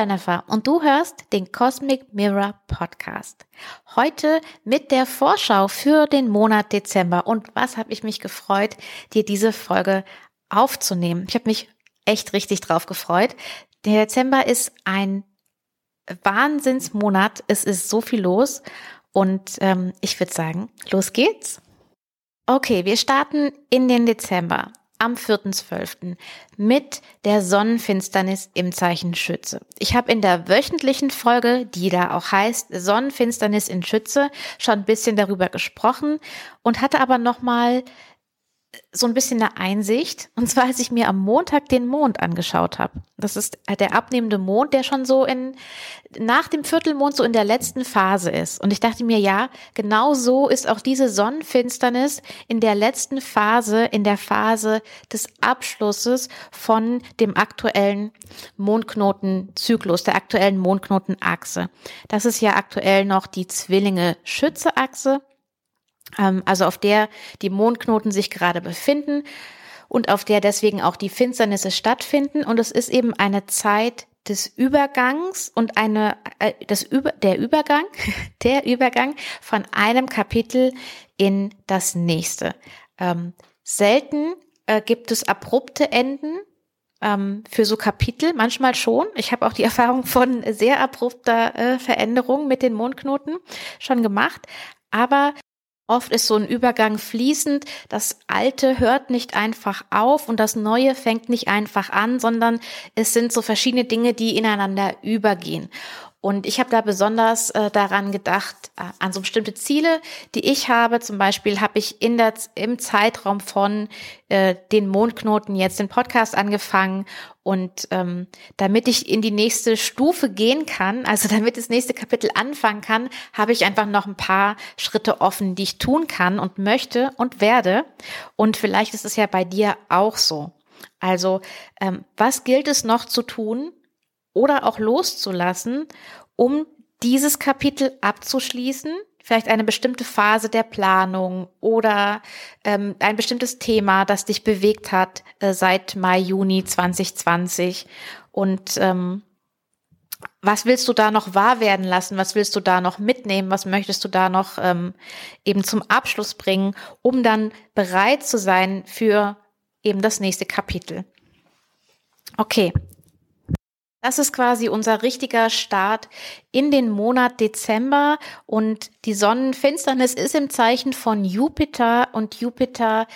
Jennifer und du hörst den Cosmic Mirror Podcast. Heute mit der Vorschau für den Monat Dezember. Und was habe ich mich gefreut, dir diese Folge aufzunehmen. Ich habe mich echt richtig drauf gefreut. Der Dezember ist ein Wahnsinnsmonat. Es ist so viel los. Und ähm, ich würde sagen, los geht's. Okay, wir starten in den Dezember am 4.12. mit der Sonnenfinsternis im Zeichen Schütze. Ich habe in der wöchentlichen Folge, die da auch heißt Sonnenfinsternis in Schütze, schon ein bisschen darüber gesprochen und hatte aber nochmal so ein bisschen eine Einsicht. Und zwar, als ich mir am Montag den Mond angeschaut habe. Das ist der abnehmende Mond, der schon so in, nach dem Viertelmond so in der letzten Phase ist. Und ich dachte mir, ja, genau so ist auch diese Sonnenfinsternis in der letzten Phase, in der Phase des Abschlusses von dem aktuellen Mondknotenzyklus, der aktuellen Mondknotenachse. Das ist ja aktuell noch die Zwillinge-Schütze-Achse also auf der die Mondknoten sich gerade befinden und auf der deswegen auch die Finsternisse stattfinden. Und es ist eben eine Zeit des Übergangs und eine äh, das über der Übergang der Übergang von einem Kapitel in das nächste. Ähm, selten äh, gibt es abrupte Enden ähm, für so Kapitel, manchmal schon. Ich habe auch die Erfahrung von sehr abrupter äh, Veränderung mit den Mondknoten schon gemacht, aber Oft ist so ein Übergang fließend. Das Alte hört nicht einfach auf und das Neue fängt nicht einfach an, sondern es sind so verschiedene Dinge, die ineinander übergehen. Und ich habe da besonders äh, daran gedacht, äh, an so bestimmte Ziele, die ich habe. Zum Beispiel habe ich in der, im Zeitraum von äh, den Mondknoten jetzt den Podcast angefangen. Und ähm, damit ich in die nächste Stufe gehen kann, also damit das nächste Kapitel anfangen kann, habe ich einfach noch ein paar Schritte offen, die ich tun kann und möchte und werde. Und vielleicht ist es ja bei dir auch so. Also, ähm, was gilt es noch zu tun, oder auch loszulassen, um dieses Kapitel abzuschließen, vielleicht eine bestimmte Phase der Planung oder ähm, ein bestimmtes Thema, das dich bewegt hat äh, seit Mai, Juni 2020. Und ähm, was willst du da noch wahr werden lassen? Was willst du da noch mitnehmen? Was möchtest du da noch ähm, eben zum Abschluss bringen, um dann bereit zu sein für eben das nächste Kapitel? Okay, das ist quasi unser richtiger Start in den Monat Dezember und die Sonnenfinsternis ist im Zeichen von Jupiter und Jupiter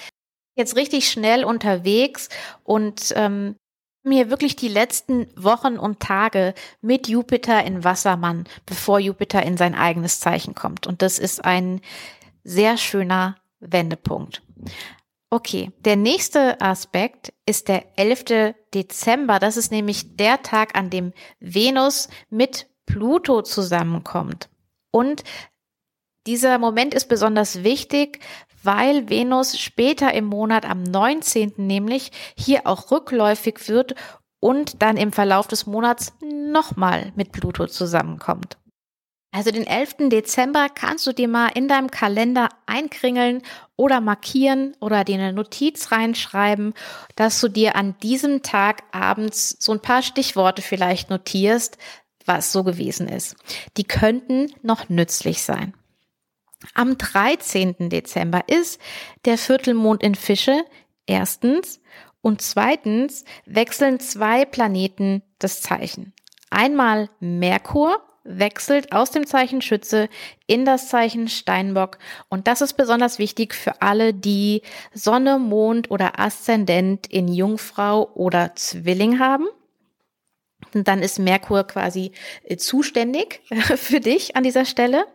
jetzt richtig schnell unterwegs und ähm, mir wirklich die letzten Wochen und Tage mit Jupiter in Wassermann, bevor Jupiter in sein eigenes Zeichen kommt. Und das ist ein sehr schöner Wendepunkt. Okay, der nächste Aspekt ist der 11. Dezember. Das ist nämlich der Tag, an dem Venus mit Pluto zusammenkommt. Und dieser Moment ist besonders wichtig, weil Venus später im Monat am 19. nämlich hier auch rückläufig wird und dann im Verlauf des Monats nochmal mit Pluto zusammenkommt. Also den 11. Dezember kannst du dir mal in deinem Kalender einkringeln oder markieren oder dir eine Notiz reinschreiben, dass du dir an diesem Tag abends so ein paar Stichworte vielleicht notierst, was so gewesen ist. Die könnten noch nützlich sein. Am 13. Dezember ist der Viertelmond in Fische erstens und zweitens wechseln zwei Planeten das Zeichen. Einmal Merkur wechselt aus dem Zeichen Schütze in das Zeichen Steinbock. Und das ist besonders wichtig für alle, die Sonne, Mond oder Aszendent in Jungfrau oder Zwilling haben. Und dann ist Merkur quasi äh, zuständig für dich an dieser Stelle.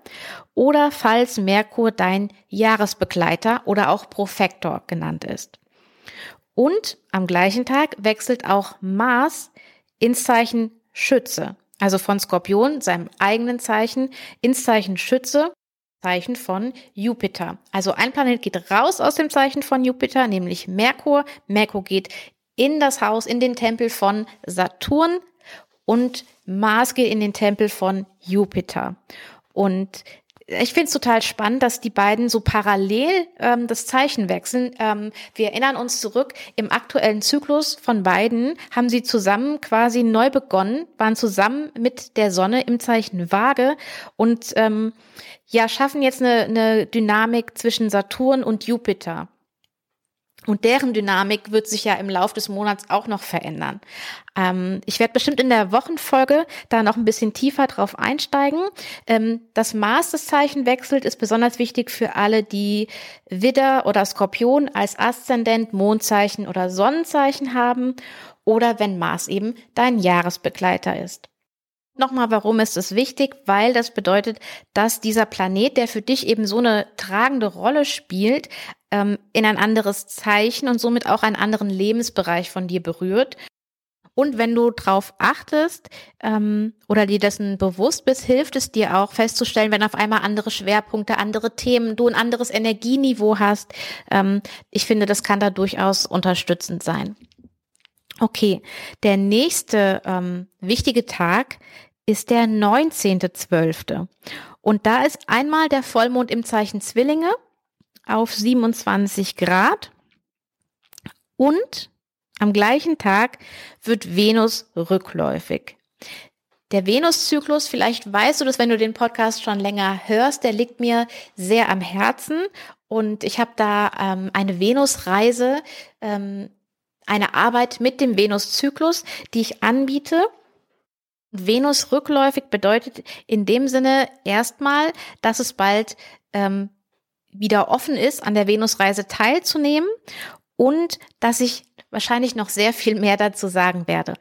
Oder falls Merkur dein Jahresbegleiter oder auch Profektor genannt ist. Und am gleichen Tag wechselt auch Mars ins Zeichen Schütze. Also von Skorpion, seinem eigenen Zeichen, ins Zeichen Schütze, Zeichen von Jupiter. Also ein Planet geht raus aus dem Zeichen von Jupiter, nämlich Merkur. Merkur geht in das Haus, in den Tempel von Saturn und Mars geht in den Tempel von Jupiter. Und ich finde es total spannend, dass die beiden so parallel ähm, das Zeichen wechseln. Ähm, wir erinnern uns zurück, im aktuellen Zyklus von beiden haben sie zusammen quasi neu begonnen, waren zusammen mit der Sonne im Zeichen Waage und ähm, ja, schaffen jetzt eine, eine Dynamik zwischen Saturn und Jupiter. Und deren Dynamik wird sich ja im Laufe des Monats auch noch verändern. Ähm, ich werde bestimmt in der Wochenfolge da noch ein bisschen tiefer drauf einsteigen. Ähm, das Maß des Zeichen wechselt, ist besonders wichtig für alle, die Widder oder Skorpion als Aszendent, Mondzeichen oder Sonnenzeichen haben oder wenn Mars eben dein Jahresbegleiter ist. Nochmal, warum ist es wichtig? Weil das bedeutet, dass dieser Planet, der für dich eben so eine tragende Rolle spielt, ähm, in ein anderes Zeichen und somit auch einen anderen Lebensbereich von dir berührt. Und wenn du drauf achtest ähm, oder dir dessen bewusst bist, hilft es dir auch festzustellen, wenn auf einmal andere Schwerpunkte, andere Themen, du ein anderes Energieniveau hast. Ähm, ich finde, das kann da durchaus unterstützend sein. Okay, der nächste ähm, wichtige Tag ist der 19.12. Und da ist einmal der Vollmond im Zeichen Zwillinge auf 27 Grad und am gleichen Tag wird Venus rückläufig. Der Venuszyklus, vielleicht weißt du das, wenn du den Podcast schon länger hörst, der liegt mir sehr am Herzen und ich habe da ähm, eine Venusreise, ähm, eine Arbeit mit dem Venuszyklus, die ich anbiete. Venus rückläufig bedeutet in dem Sinne erstmal, dass es bald ähm, wieder offen ist, an der Venusreise teilzunehmen und dass ich wahrscheinlich noch sehr viel mehr dazu sagen werde.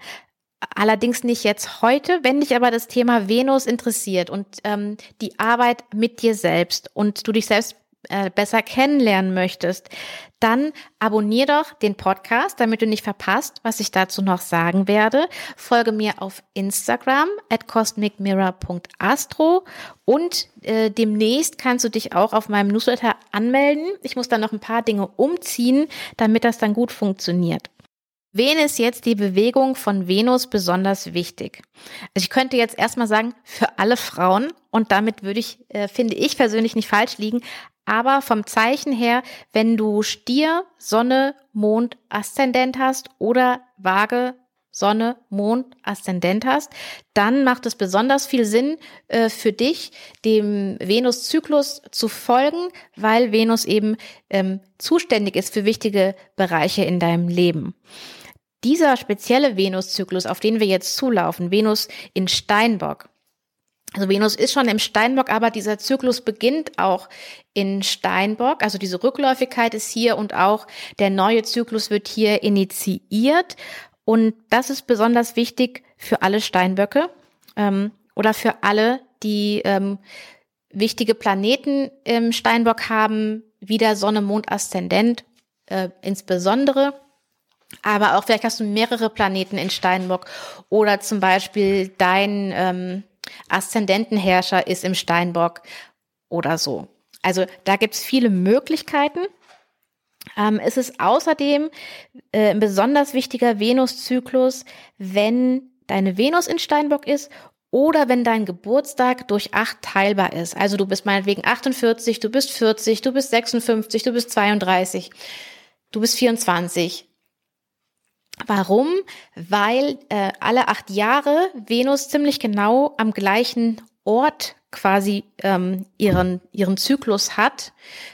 Allerdings nicht jetzt heute, wenn dich aber das Thema Venus interessiert und ähm, die Arbeit mit dir selbst und du dich selbst äh, besser kennenlernen möchtest, dann abonnier doch den Podcast, damit du nicht verpasst, was ich dazu noch sagen werde. Folge mir auf Instagram at cosmicmirror.astro und äh, demnächst kannst du dich auch auf meinem Newsletter anmelden. Ich muss dann noch ein paar Dinge umziehen, damit das dann gut funktioniert. Wen ist jetzt die Bewegung von Venus besonders wichtig? Also ich könnte jetzt erstmal sagen, für alle Frauen und damit würde ich, äh, finde ich persönlich nicht falsch liegen, aber vom Zeichen her, wenn du Stier, Sonne, Mond, Aszendent hast oder Waage, Sonne, Mond, Aszendent hast, dann macht es besonders viel Sinn äh, für dich, dem Venus-Zyklus zu folgen, weil Venus eben ähm, zuständig ist für wichtige Bereiche in deinem Leben. Dieser spezielle Venus-Zyklus, auf den wir jetzt zulaufen, Venus in Steinbock, also Venus ist schon im Steinbock, aber dieser Zyklus beginnt auch in Steinbock. Also diese Rückläufigkeit ist hier und auch der neue Zyklus wird hier initiiert. Und das ist besonders wichtig für alle Steinböcke ähm, oder für alle, die ähm, wichtige Planeten im Steinbock haben, wie der Sonne, Mond, Aszendent äh, insbesondere. Aber auch vielleicht hast du mehrere Planeten in Steinbock oder zum Beispiel dein ähm, Aszendentenherrscher ist im Steinbock oder so. Also da gibt's viele Möglichkeiten. Ähm, es ist außerdem äh, ein besonders wichtiger Venuszyklus, wenn deine Venus in Steinbock ist oder wenn dein Geburtstag durch acht teilbar ist. Also du bist meinetwegen 48, du bist 40, du bist 56, du bist 32, du bist 24. Warum? Weil äh, alle acht Jahre Venus ziemlich genau am gleichen Ort quasi ähm, ihren ihren Zyklus hat,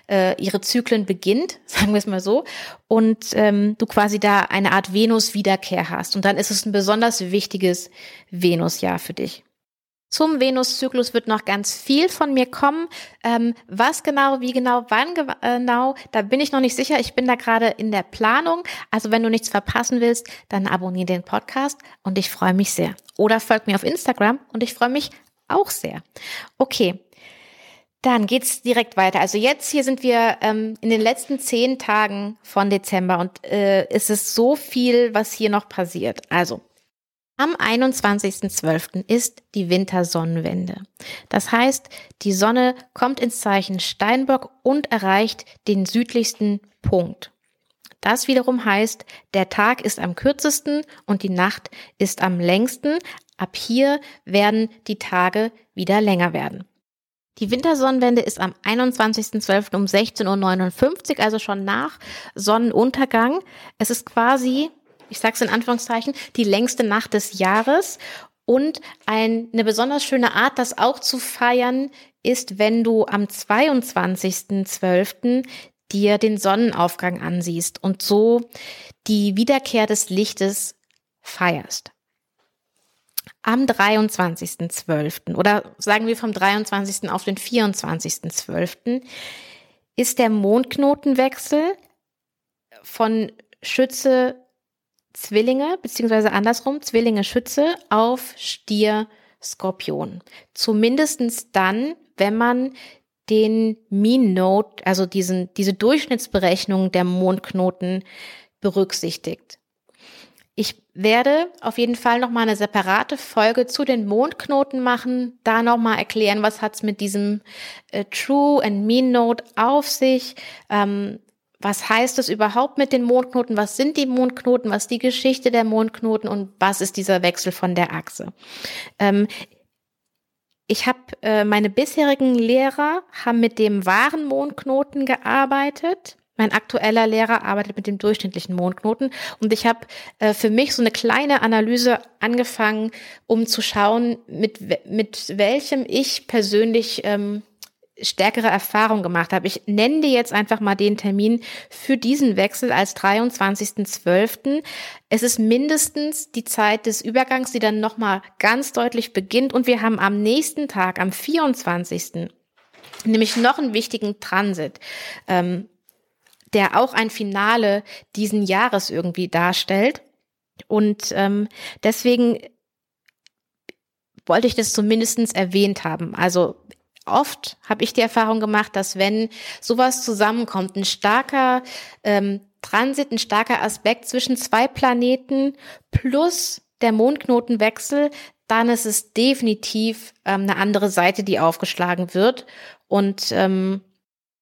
äh, ihre Zyklen beginnt, sagen wir es mal so, und ähm, du quasi da eine Art Venus-Wiederkehr hast. Und dann ist es ein besonders wichtiges Venusjahr für dich. Zum Venuszyklus wird noch ganz viel von mir kommen. Ähm, was genau, wie genau, wann genau, da bin ich noch nicht sicher. Ich bin da gerade in der Planung. Also wenn du nichts verpassen willst, dann abonniere den Podcast und ich freue mich sehr. Oder folg mir auf Instagram und ich freue mich auch sehr. Okay. Dann geht's direkt weiter. Also jetzt hier sind wir ähm, in den letzten zehn Tagen von Dezember und äh, es ist so viel, was hier noch passiert. Also am 21.12. ist die Wintersonnenwende. Das heißt, die Sonne kommt ins Zeichen Steinbock und erreicht den südlichsten Punkt. Das wiederum heißt, der Tag ist am kürzesten und die Nacht ist am längsten. Ab hier werden die Tage wieder länger werden. Die Wintersonnenwende ist am 21.12. um 16.59 Uhr, also schon nach Sonnenuntergang. Es ist quasi, ich sage es in Anführungszeichen, die längste Nacht des Jahres. Und ein, eine besonders schöne Art, das auch zu feiern, ist, wenn du am 22.12. dir den Sonnenaufgang ansiehst und so die Wiederkehr des Lichtes feierst am 23.12. oder sagen wir vom 23. auf den 24.12. ist der Mondknotenwechsel von Schütze Zwillinge, beziehungsweise andersrum, Zwillinge Schütze auf Stier Skorpion. Zumindestens dann, wenn man den Mean Note, also diesen, diese Durchschnittsberechnung der Mondknoten berücksichtigt. Ich werde auf jeden Fall noch mal eine separate Folge zu den Mondknoten machen, da noch mal erklären, was hat's mit diesem äh, True and Mean Note auf sich, ähm, was heißt es überhaupt mit den Mondknoten, was sind die Mondknoten, was ist die Geschichte der Mondknoten? Und was ist dieser Wechsel von der Achse. Ähm, ich habe äh, meine bisherigen Lehrer haben mit dem wahren Mondknoten gearbeitet. Mein aktueller Lehrer arbeitet mit dem durchschnittlichen Mondknoten. Und ich habe äh, für mich so eine kleine Analyse angefangen, um zu schauen, mit, mit welchem ich persönlich ähm, stärkere Erfahrung gemacht habe. Ich nenne dir jetzt einfach mal den Termin für diesen Wechsel als 23.12. Es ist mindestens die Zeit des Übergangs, die dann nochmal ganz deutlich beginnt und wir haben am nächsten Tag, am 24. nämlich noch einen wichtigen Transit. Ähm, der auch ein Finale diesen Jahres irgendwie darstellt. Und ähm, deswegen wollte ich das zumindestens erwähnt haben. Also oft habe ich die Erfahrung gemacht, dass wenn sowas zusammenkommt, ein starker ähm, Transit, ein starker Aspekt zwischen zwei Planeten plus der Mondknotenwechsel, dann ist es definitiv ähm, eine andere Seite, die aufgeschlagen wird. Und ähm,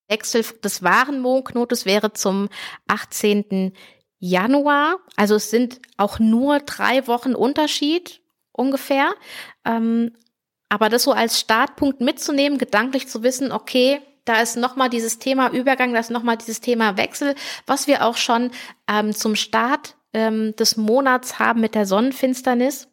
Wechsel des wahren Mondknotes wäre zum 18. Januar. Also es sind auch nur drei Wochen Unterschied ungefähr. Ähm, aber das so als Startpunkt mitzunehmen, gedanklich zu wissen, okay, da ist nochmal dieses Thema Übergang, da ist nochmal dieses Thema Wechsel, was wir auch schon ähm, zum Start ähm, des Monats haben mit der Sonnenfinsternis.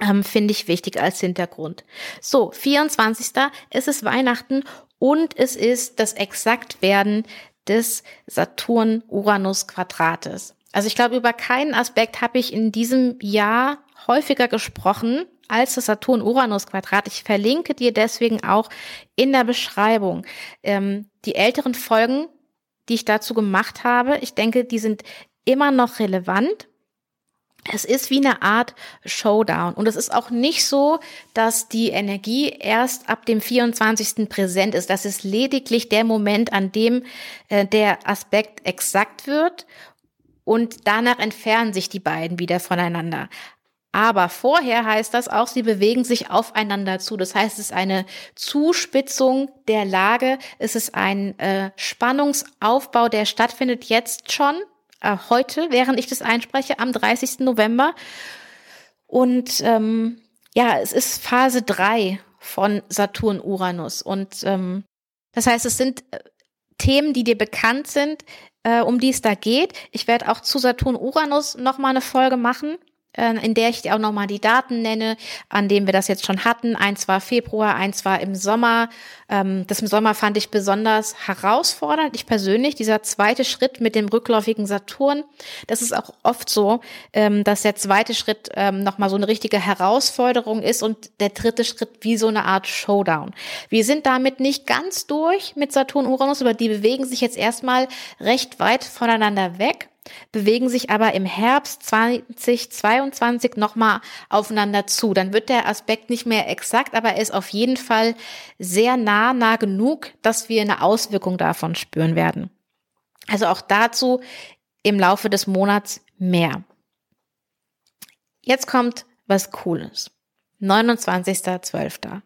Ähm, Finde ich wichtig als Hintergrund. So, 24. Es ist Weihnachten und es ist das Exaktwerden des Saturn-Uranus-Quadrates. Also ich glaube, über keinen Aspekt habe ich in diesem Jahr häufiger gesprochen als das Saturn-Uranus-Quadrat. Ich verlinke dir deswegen auch in der Beschreibung ähm, die älteren Folgen, die ich dazu gemacht habe. Ich denke, die sind immer noch relevant es ist wie eine Art Showdown. Und es ist auch nicht so, dass die Energie erst ab dem 24. präsent ist. Das ist lediglich der Moment, an dem äh, der Aspekt exakt wird. Und danach entfernen sich die beiden wieder voneinander. Aber vorher heißt das auch, sie bewegen sich aufeinander zu. Das heißt, es ist eine Zuspitzung der Lage. Es ist ein äh, Spannungsaufbau, der stattfindet jetzt schon äh, heute, während ich das einspreche, am 30. November. Und ähm, ja, es ist Phase 3 von Saturn-Uranus. Und ähm, das heißt, es sind äh, Themen, die dir bekannt sind, äh, um die es da geht. Ich werde auch zu Saturn-Uranus nochmal eine Folge machen. Äh, in der ich dir auch nochmal die Daten nenne, an denen wir das jetzt schon hatten. Eins war Februar, eins war im Sommer. Ähm, das im Sommer fand ich besonders herausfordernd. Ich persönlich, dieser zweite Schritt mit dem rückläufigen Saturn, das ist auch oft so, ähm, dass der zweite Schritt ähm, nochmal so eine richtige Herausforderung ist und der dritte Schritt wie so eine Art Showdown. Wir sind damit nicht ganz durch mit Saturn Uranus, aber die bewegen sich jetzt erstmal recht weit voneinander weg bewegen sich aber im Herbst 2022 nochmal aufeinander zu. Dann wird der Aspekt nicht mehr exakt, aber er ist auf jeden Fall sehr nah, nah genug, dass wir eine Auswirkung davon spüren werden. Also auch dazu im Laufe des Monats mehr. Jetzt kommt was Cooles. 29.12.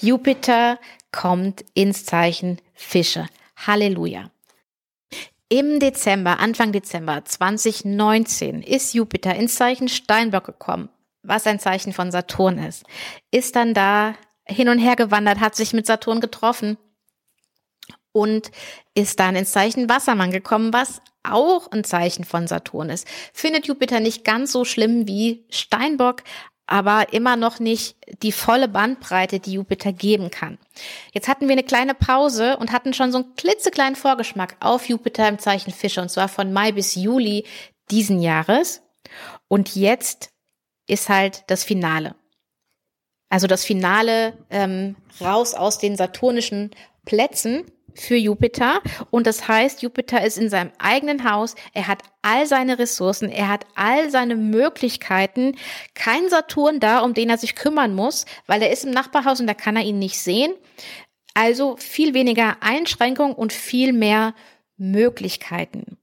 Jupiter kommt ins Zeichen Fische. Halleluja. Im Dezember, Anfang Dezember 2019 ist Jupiter ins Zeichen Steinbock gekommen, was ein Zeichen von Saturn ist. Ist dann da hin und her gewandert, hat sich mit Saturn getroffen und ist dann ins Zeichen Wassermann gekommen, was auch ein Zeichen von Saturn ist. Findet Jupiter nicht ganz so schlimm wie Steinbock, aber immer noch nicht die volle Bandbreite, die Jupiter geben kann. Jetzt hatten wir eine kleine Pause und hatten schon so einen klitzekleinen Vorgeschmack auf Jupiter im Zeichen Fische und zwar von Mai bis Juli diesen Jahres. Und jetzt ist halt das Finale. Also das Finale ähm, raus aus den saturnischen Plätzen für Jupiter. Und das heißt, Jupiter ist in seinem eigenen Haus. Er hat all seine Ressourcen. Er hat all seine Möglichkeiten. Kein Saturn da, um den er sich kümmern muss, weil er ist im Nachbarhaus und da kann er ihn nicht sehen. Also viel weniger Einschränkung und viel mehr Möglichkeiten.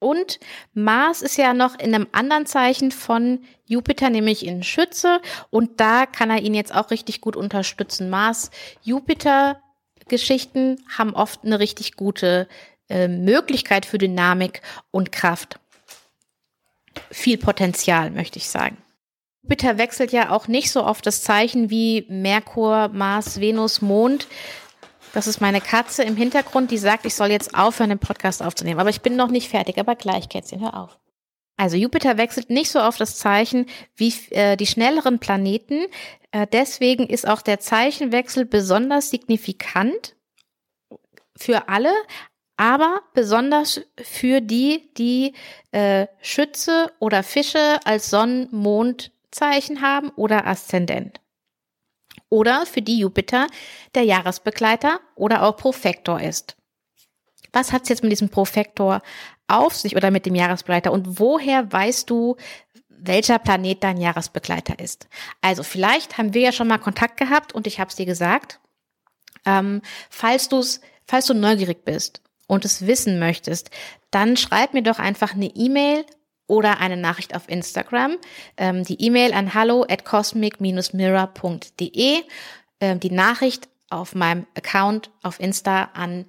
Und Mars ist ja noch in einem anderen Zeichen von Jupiter, nämlich in Schütze. Und da kann er ihn jetzt auch richtig gut unterstützen. Mars, Jupiter Geschichten haben oft eine richtig gute äh, Möglichkeit für Dynamik und Kraft. Viel Potenzial, möchte ich sagen. Jupiter wechselt ja auch nicht so oft das Zeichen wie Merkur, Mars, Venus, Mond. Das ist meine Katze im Hintergrund, die sagt, ich soll jetzt aufhören, den Podcast aufzunehmen. Aber ich bin noch nicht fertig, aber gleich, Kätzchen, hör auf. Also Jupiter wechselt nicht so oft das Zeichen wie äh, die schnelleren Planeten. Äh, deswegen ist auch der Zeichenwechsel besonders signifikant für alle, aber besonders für die, die äh, Schütze oder Fische als Sonnen-Mond-Zeichen haben oder Aszendent oder für die Jupiter der Jahresbegleiter oder auch Profektor ist. Was hat es jetzt mit diesem Profektor auf sich oder mit dem Jahresbegleiter und woher weißt du, welcher Planet dein Jahresbegleiter ist? Also vielleicht haben wir ja schon mal Kontakt gehabt und ich habe es dir gesagt. Ähm, falls du falls du neugierig bist und es wissen möchtest, dann schreib mir doch einfach eine E-Mail oder eine Nachricht auf Instagram. Ähm, die E-Mail an hallo at cosmic-mirror.de. Ähm, die Nachricht auf meinem Account auf Insta an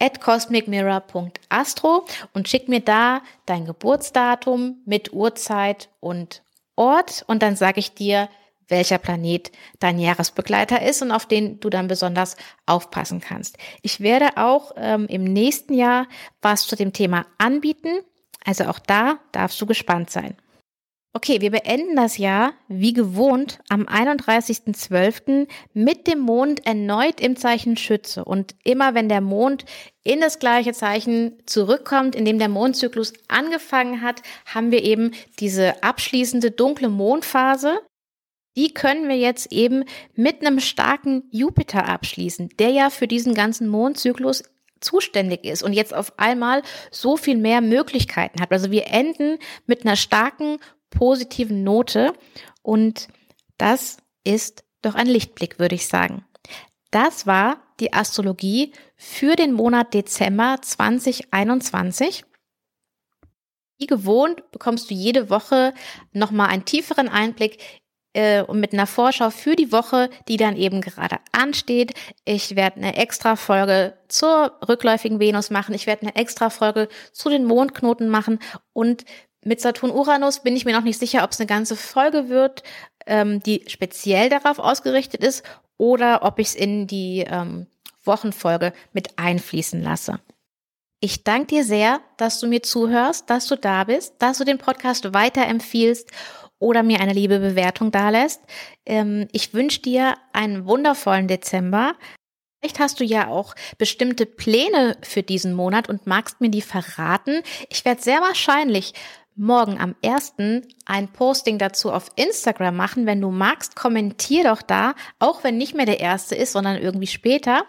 at cosmicmirror.astro und schick mir da dein Geburtsdatum mit Uhrzeit und Ort und dann sage ich dir, welcher Planet dein Jahresbegleiter ist und auf den du dann besonders aufpassen kannst. Ich werde auch ähm, im nächsten Jahr was zu dem Thema anbieten. Also auch da darfst du gespannt sein. Okay, wir beenden das Jahr wie gewohnt am 31.12. mit dem Mond erneut im Zeichen Schütze. Und immer wenn der Mond in das gleiche Zeichen zurückkommt, in dem der Mondzyklus angefangen hat, haben wir eben diese abschließende dunkle Mondphase. Die können wir jetzt eben mit einem starken Jupiter abschließen, der ja für diesen ganzen Mondzyklus zuständig ist und jetzt auf einmal so viel mehr Möglichkeiten hat. Also wir enden mit einer starken positiven Note und das ist doch ein Lichtblick, würde ich sagen. Das war die Astrologie für den Monat Dezember 2021. Wie gewohnt bekommst du jede Woche nochmal einen tieferen Einblick äh, mit einer Vorschau für die Woche, die dann eben gerade ansteht. Ich werde eine extra Folge zur rückläufigen Venus machen. Ich werde eine extra Folge zu den Mondknoten machen und mit Saturn Uranus bin ich mir noch nicht sicher, ob es eine ganze Folge wird, ähm, die speziell darauf ausgerichtet ist, oder ob ich es in die ähm, Wochenfolge mit einfließen lasse. Ich danke dir sehr, dass du mir zuhörst, dass du da bist, dass du den Podcast weiterempfiehlst oder mir eine liebe Bewertung dalässt. Ähm, ich wünsche dir einen wundervollen Dezember. Vielleicht hast du ja auch bestimmte Pläne für diesen Monat und magst mir die verraten. Ich werde sehr wahrscheinlich morgen am 1. ein Posting dazu auf Instagram machen. Wenn du magst, kommentier doch da, auch wenn nicht mehr der erste ist, sondern irgendwie später.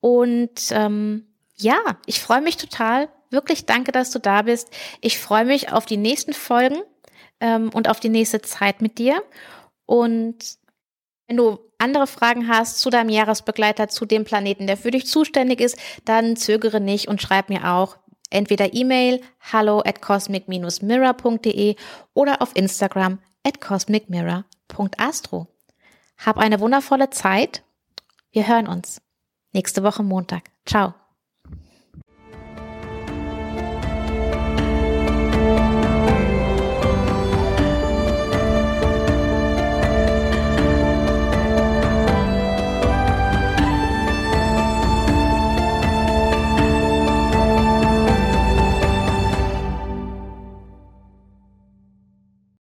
Und ähm, ja, ich freue mich total. Wirklich danke, dass du da bist. Ich freue mich auf die nächsten Folgen ähm, und auf die nächste Zeit mit dir. Und wenn du andere Fragen hast zu deinem Jahresbegleiter, zu dem Planeten, der für dich zuständig ist, dann zögere nicht und schreib mir auch entweder E-Mail hallo at cosmic-mirror.de oder auf Instagram at cosmicmirror.astro. Hab eine wundervolle Zeit. Wir hören uns nächste Woche Montag. Ciao.